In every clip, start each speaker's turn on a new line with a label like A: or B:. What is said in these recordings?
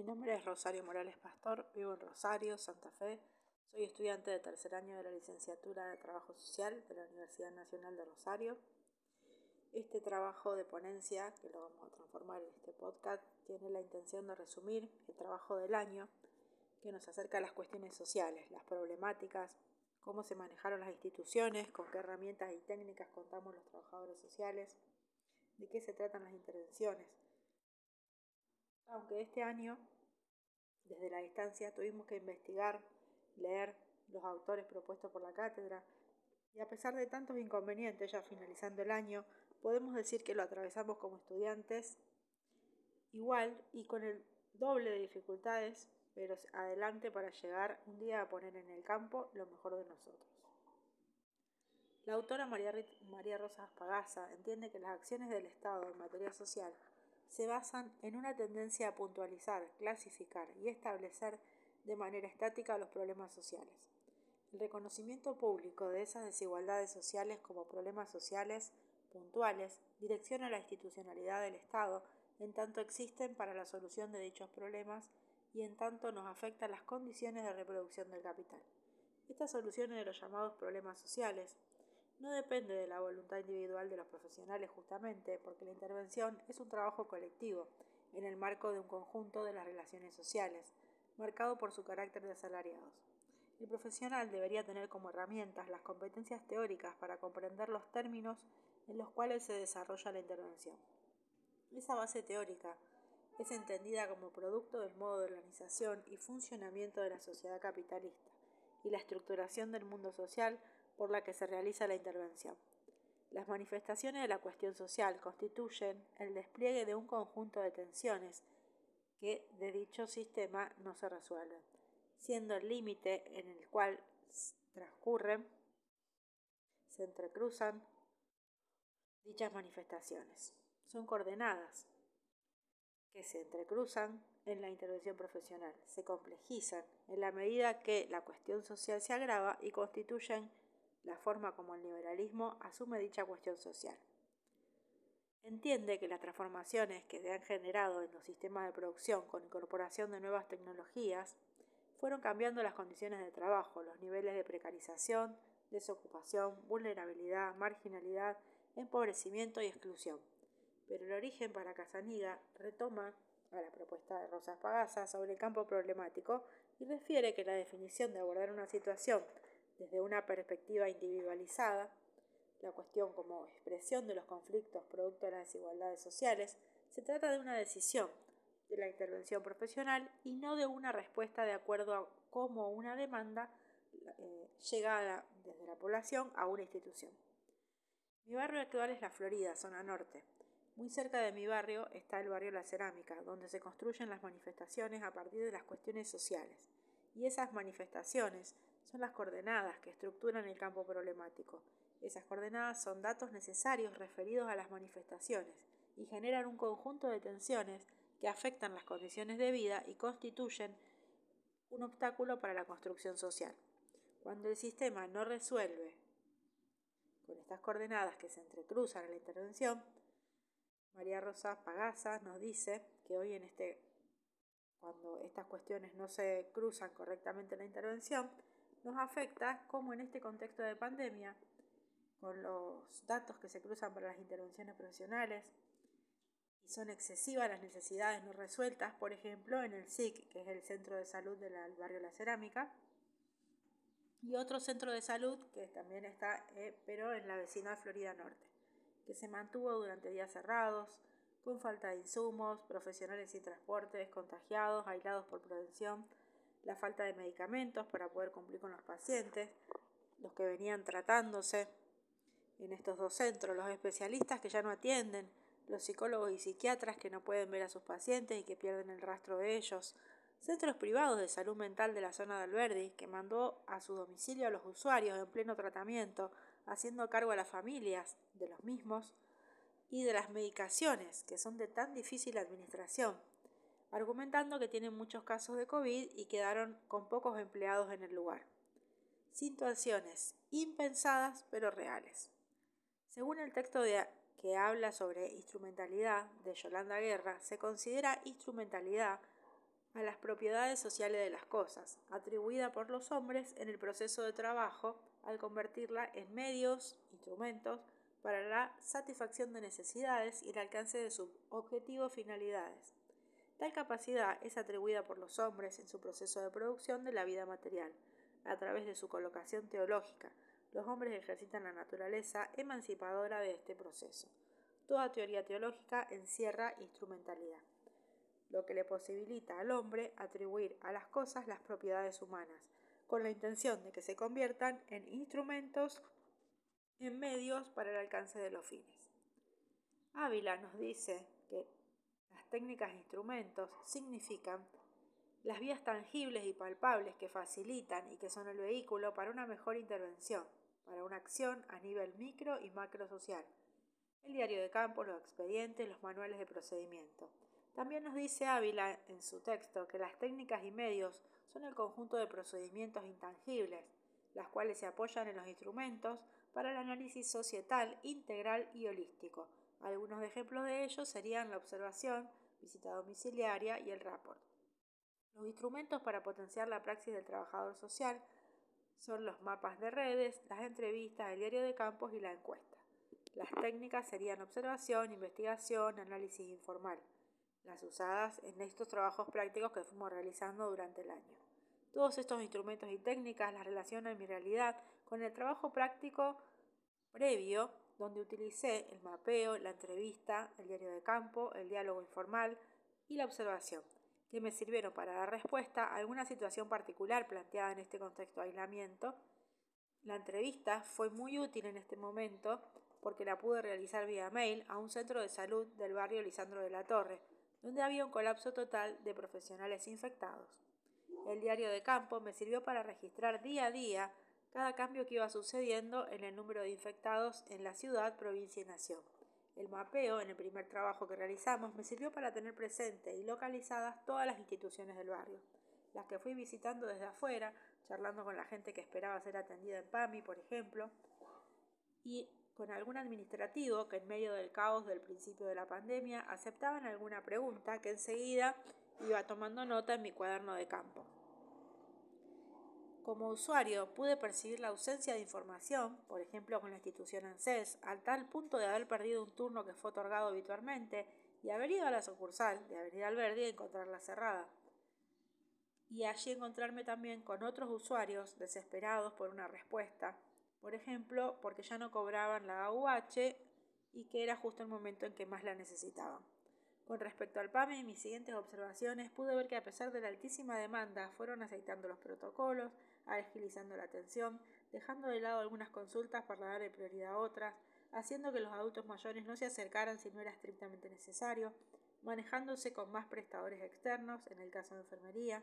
A: Mi nombre es Rosario Morales Pastor, vivo en Rosario, Santa Fe. Soy estudiante de tercer año de la licenciatura de Trabajo Social de la Universidad Nacional de Rosario. Este trabajo de ponencia, que lo vamos a transformar en este podcast, tiene la intención de resumir el trabajo del año que nos acerca a las cuestiones sociales, las problemáticas, cómo se manejaron las instituciones, con qué herramientas y técnicas contamos los trabajadores sociales, de qué se tratan las intervenciones. Aunque este año, desde la distancia, tuvimos que investigar, leer los autores propuestos por la cátedra, y a pesar de tantos inconvenientes ya finalizando el año, podemos decir que lo atravesamos como estudiantes igual y con el doble de dificultades, pero adelante para llegar un día a poner en el campo lo mejor de nosotros. La autora María, Rosa Pagasa entiende que las acciones del Estado en materia social se basan en una tendencia a puntualizar, clasificar y establecer de manera estática los problemas sociales. El reconocimiento público de esas desigualdades sociales como problemas sociales puntuales direcciona la institucionalidad del Estado en tanto existen para la solución de dichos problemas y en tanto nos afectan las condiciones de reproducción del capital. Estas soluciones de los llamados problemas sociales no depende de la voluntad individual de los profesionales justamente porque la intervención es un trabajo colectivo en el marco de un conjunto de las relaciones sociales, marcado por su carácter de asalariados. El profesional debería tener como herramientas las competencias teóricas para comprender los términos en los cuales se desarrolla la intervención. Esa base teórica es entendida como producto del modo de organización y funcionamiento de la sociedad capitalista y la estructuración del mundo social por la que se realiza la intervención. Las manifestaciones de la cuestión social constituyen el despliegue de un conjunto de tensiones que de dicho sistema no se resuelven, siendo el límite en el cual transcurren, se entrecruzan dichas manifestaciones. Son coordenadas que se entrecruzan en la intervención profesional, se complejizan en la medida que la cuestión social se agrava y constituyen la forma como el liberalismo asume dicha cuestión social. Entiende que las transformaciones que se han generado en los sistemas de producción con incorporación de nuevas tecnologías fueron cambiando las condiciones de trabajo, los niveles de precarización, desocupación, vulnerabilidad, marginalidad, empobrecimiento y exclusión. Pero el origen para Casaniga retoma a la propuesta de Rosas Pagasa sobre el campo problemático y refiere que la definición de abordar una situación desde una perspectiva individualizada, la cuestión como expresión de los conflictos producto de las desigualdades sociales, se trata de una decisión de la intervención profesional y no de una respuesta de acuerdo a cómo una demanda eh, llegada desde la población a una institución. Mi barrio actual es la Florida, zona norte. Muy cerca de mi barrio está el barrio La Cerámica, donde se construyen las manifestaciones a partir de las cuestiones sociales. Y esas manifestaciones son las coordenadas que estructuran el campo problemático. Esas coordenadas son datos necesarios referidos a las manifestaciones y generan un conjunto de tensiones que afectan las condiciones de vida y constituyen un obstáculo para la construcción social. Cuando el sistema no resuelve con estas coordenadas que se entrecruzan en la intervención, María Rosa Pagasa nos dice que hoy en este cuando estas cuestiones no se cruzan correctamente en la intervención, nos afecta como en este contexto de pandemia, con los datos que se cruzan para las intervenciones profesionales y son excesivas las necesidades no resueltas, por ejemplo, en el SIC, que es el Centro de Salud del barrio La Cerámica, y otro centro de salud que también está, eh, pero en la vecina Florida Norte, que se mantuvo durante días cerrados, con falta de insumos, profesionales sin transportes, contagiados, aislados por prevención, la falta de medicamentos para poder cumplir con los pacientes, los que venían tratándose en estos dos centros, los especialistas que ya no atienden, los psicólogos y psiquiatras que no pueden ver a sus pacientes y que pierden el rastro de ellos, centros privados de salud mental de la zona de Alberdi, que mandó a su domicilio a los usuarios en pleno tratamiento, haciendo cargo a las familias de los mismos, y de las medicaciones, que son de tan difícil administración, argumentando que tienen muchos casos de COVID y quedaron con pocos empleados en el lugar. Situaciones impensadas pero reales. Según el texto que habla sobre instrumentalidad de Yolanda Guerra, se considera instrumentalidad a las propiedades sociales de las cosas, atribuida por los hombres en el proceso de trabajo al convertirla en medios, instrumentos, para la satisfacción de necesidades y el alcance de sus objetivos finalidades. Tal capacidad es atribuida por los hombres en su proceso de producción de la vida material, a través de su colocación teológica. Los hombres ejercitan la naturaleza emancipadora de este proceso. Toda teoría teológica encierra instrumentalidad, lo que le posibilita al hombre atribuir a las cosas las propiedades humanas, con la intención de que se conviertan en instrumentos, en medios para el alcance de los fines. Ávila nos dice que técnicas e instrumentos significan las vías tangibles y palpables que facilitan y que son el vehículo para una mejor intervención, para una acción a nivel micro y macro social. El diario de campo, los expedientes, los manuales de procedimiento. También nos dice Ávila en su texto que las técnicas y medios son el conjunto de procedimientos intangibles, las cuales se apoyan en los instrumentos para el análisis societal, integral y holístico. Algunos ejemplos de ellos serían la observación, visita domiciliaria y el rapport. Los instrumentos para potenciar la praxis del trabajador social son los mapas de redes, las entrevistas, el diario de campos y la encuesta. Las técnicas serían observación, investigación, análisis informal, las usadas en estos trabajos prácticos que fuimos realizando durante el año. Todos estos instrumentos y técnicas las relaciono en mi realidad con el trabajo práctico previo, donde utilicé el mapeo, la entrevista, el diario de campo, el diálogo informal y la observación que me sirvieron para dar respuesta a alguna situación particular planteada en este contexto de aislamiento. La entrevista fue muy útil en este momento porque la pude realizar vía mail a un centro de salud del barrio Lisandro de la Torre, donde había un colapso total de profesionales infectados. El diario de campo me sirvió para registrar día a día cada cambio que iba sucediendo en el número de infectados en la ciudad, provincia y nación. El mapeo, en el primer trabajo que realizamos, me sirvió para tener presente y localizadas todas las instituciones del barrio, las que fui visitando desde afuera, charlando con la gente que esperaba ser atendida en PAMI, por ejemplo, y con algún administrativo que en medio del caos del principio de la pandemia aceptaban alguna pregunta que enseguida iba tomando nota en mi cuaderno de campo. Como usuario pude percibir la ausencia de información, por ejemplo con la institución ANSES, al tal punto de haber perdido un turno que fue otorgado habitualmente y haber ido a la sucursal de Avenida Alberdi y encontrarla cerrada. Y allí encontrarme también con otros usuarios desesperados por una respuesta, por ejemplo porque ya no cobraban la AUH y que era justo el momento en que más la necesitaban. Con respecto al PAME y mis siguientes observaciones, pude ver que a pesar de la altísima demanda, fueron aceitando los protocolos, agilizando la atención, dejando de lado algunas consultas para darle prioridad a otras, haciendo que los adultos mayores no se acercaran si no era estrictamente necesario, manejándose con más prestadores externos, en el caso de enfermería.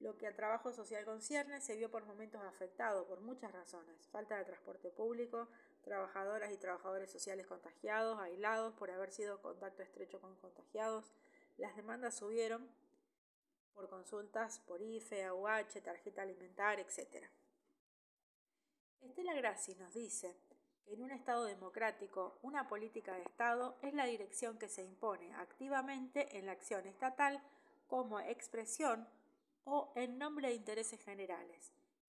A: Lo que al trabajo social concierne se vio por momentos afectado por muchas razones, falta de transporte público, trabajadoras y trabajadores sociales contagiados, aislados por haber sido contacto estrecho con contagiados. Las demandas subieron por consultas por IFE, AUH, tarjeta alimentaria, etc. Estela Grassi nos dice que en un Estado democrático una política de Estado es la dirección que se impone activamente en la acción estatal como expresión o en nombre de intereses generales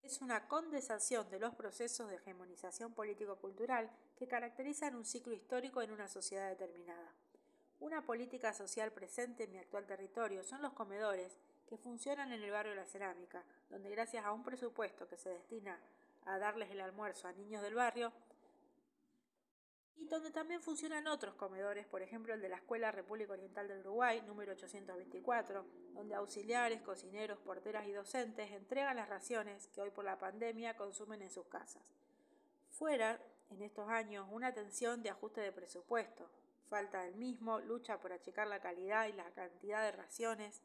A: es una condensación de los procesos de hegemonización político-cultural que caracterizan un ciclo histórico en una sociedad determinada. Una política social presente en mi actual territorio son los comedores que funcionan en el barrio La Cerámica, donde gracias a un presupuesto que se destina a darles el almuerzo a niños del barrio, y donde también funcionan otros comedores, por ejemplo el de la Escuela República Oriental del Uruguay, número 824, donde auxiliares, cocineros, porteras y docentes entregan las raciones que hoy por la pandemia consumen en sus casas. Fuera, en estos años, una tensión de ajuste de presupuesto, falta del mismo, lucha por achicar la calidad y la cantidad de raciones,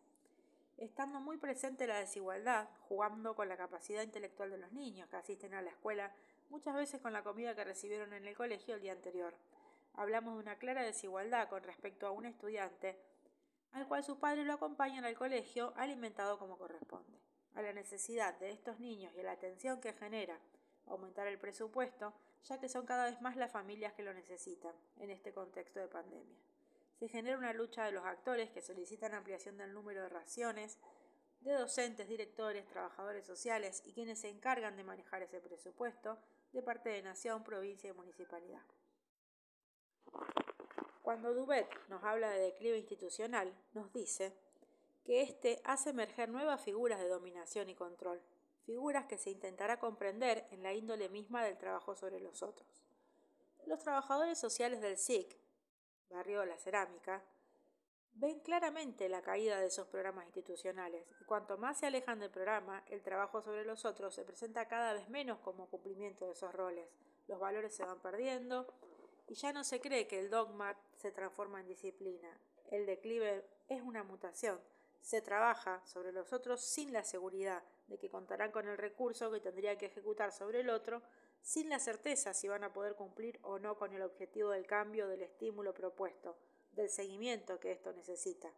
A: estando muy presente la desigualdad, jugando con la capacidad intelectual de los niños que asisten a la escuela muchas veces con la comida que recibieron en el colegio el día anterior. Hablamos de una clara desigualdad con respecto a un estudiante al cual su padre lo acompañan al colegio alimentado como corresponde. A la necesidad de estos niños y a la atención que genera aumentar el presupuesto, ya que son cada vez más las familias que lo necesitan en este contexto de pandemia. se genera una lucha de los actores que solicitan ampliación del número de raciones, de docentes, directores, trabajadores sociales y quienes se encargan de manejar ese presupuesto de parte de nación, provincia y municipalidad. Cuando Dubet nos habla de declive institucional, nos dice que éste hace emerger nuevas figuras de dominación y control, figuras que se intentará comprender en la índole misma del trabajo sobre los otros. Los trabajadores sociales del SIC, barrio La Cerámica, ven claramente la caída de esos programas institucionales y cuanto más se alejan del programa, el trabajo sobre los otros se presenta cada vez menos como cumplimiento de esos roles. Los valores se van perdiendo y ya no se cree que el dogma se transforma en disciplina. El declive es una mutación. Se trabaja sobre los otros sin la seguridad de que contarán con el recurso que tendría que ejecutar sobre el otro, sin la certeza si van a poder cumplir o no con el objetivo del cambio del estímulo propuesto del seguimiento que esto necesita.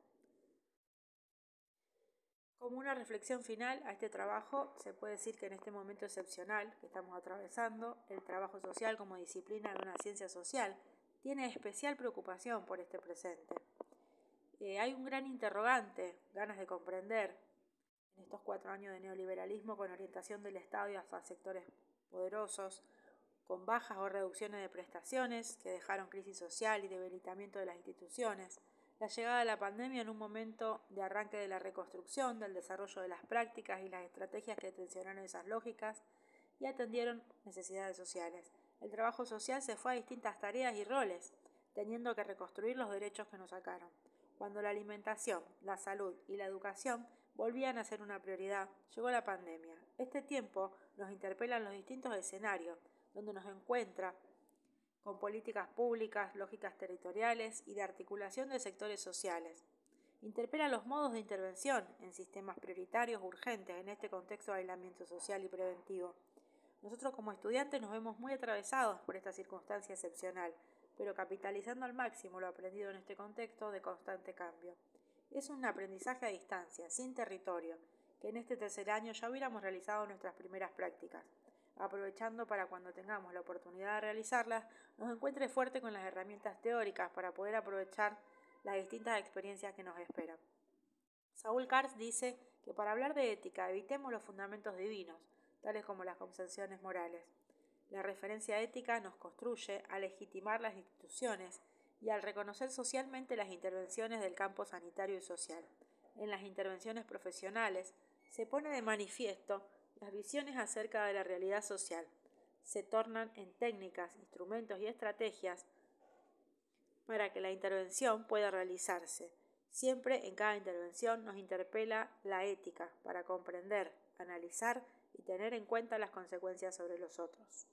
A: Como una reflexión final a este trabajo, se puede decir que en este momento excepcional que estamos atravesando, el trabajo social como disciplina de una ciencia social tiene especial preocupación por este presente. Eh, hay un gran interrogante, ganas de comprender, en estos cuatro años de neoliberalismo con orientación del Estado y hasta sectores poderosos, con bajas o reducciones de prestaciones que dejaron crisis social y debilitamiento de las instituciones, la llegada de la pandemia en un momento de arranque de la reconstrucción, del desarrollo de las prácticas y las estrategias que tensionaron esas lógicas y atendieron necesidades sociales. El trabajo social se fue a distintas tareas y roles, teniendo que reconstruir los derechos que nos sacaron. Cuando la alimentación, la salud y la educación volvían a ser una prioridad, llegó la pandemia. Este tiempo nos interpela en los distintos escenarios, donde nos encuentra con políticas públicas, lógicas territoriales y de articulación de sectores sociales. Interpela los modos de intervención en sistemas prioritarios urgentes en este contexto de aislamiento social y preventivo. Nosotros como estudiantes nos vemos muy atravesados por esta circunstancia excepcional, pero capitalizando al máximo lo aprendido en este contexto de constante cambio. Es un aprendizaje a distancia, sin territorio, que en este tercer año ya hubiéramos realizado nuestras primeras prácticas aprovechando para cuando tengamos la oportunidad de realizarlas, nos encuentre fuerte con las herramientas teóricas para poder aprovechar las distintas experiencias que nos esperan. Saúl Kars dice que para hablar de ética evitemos los fundamentos divinos, tales como las concepciones morales. La referencia ética nos construye a legitimar las instituciones y al reconocer socialmente las intervenciones del campo sanitario y social. En las intervenciones profesionales se pone de manifiesto las visiones acerca de la realidad social se tornan en técnicas, instrumentos y estrategias para que la intervención pueda realizarse. Siempre en cada intervención nos interpela la ética para comprender, analizar y tener en cuenta las consecuencias sobre los otros.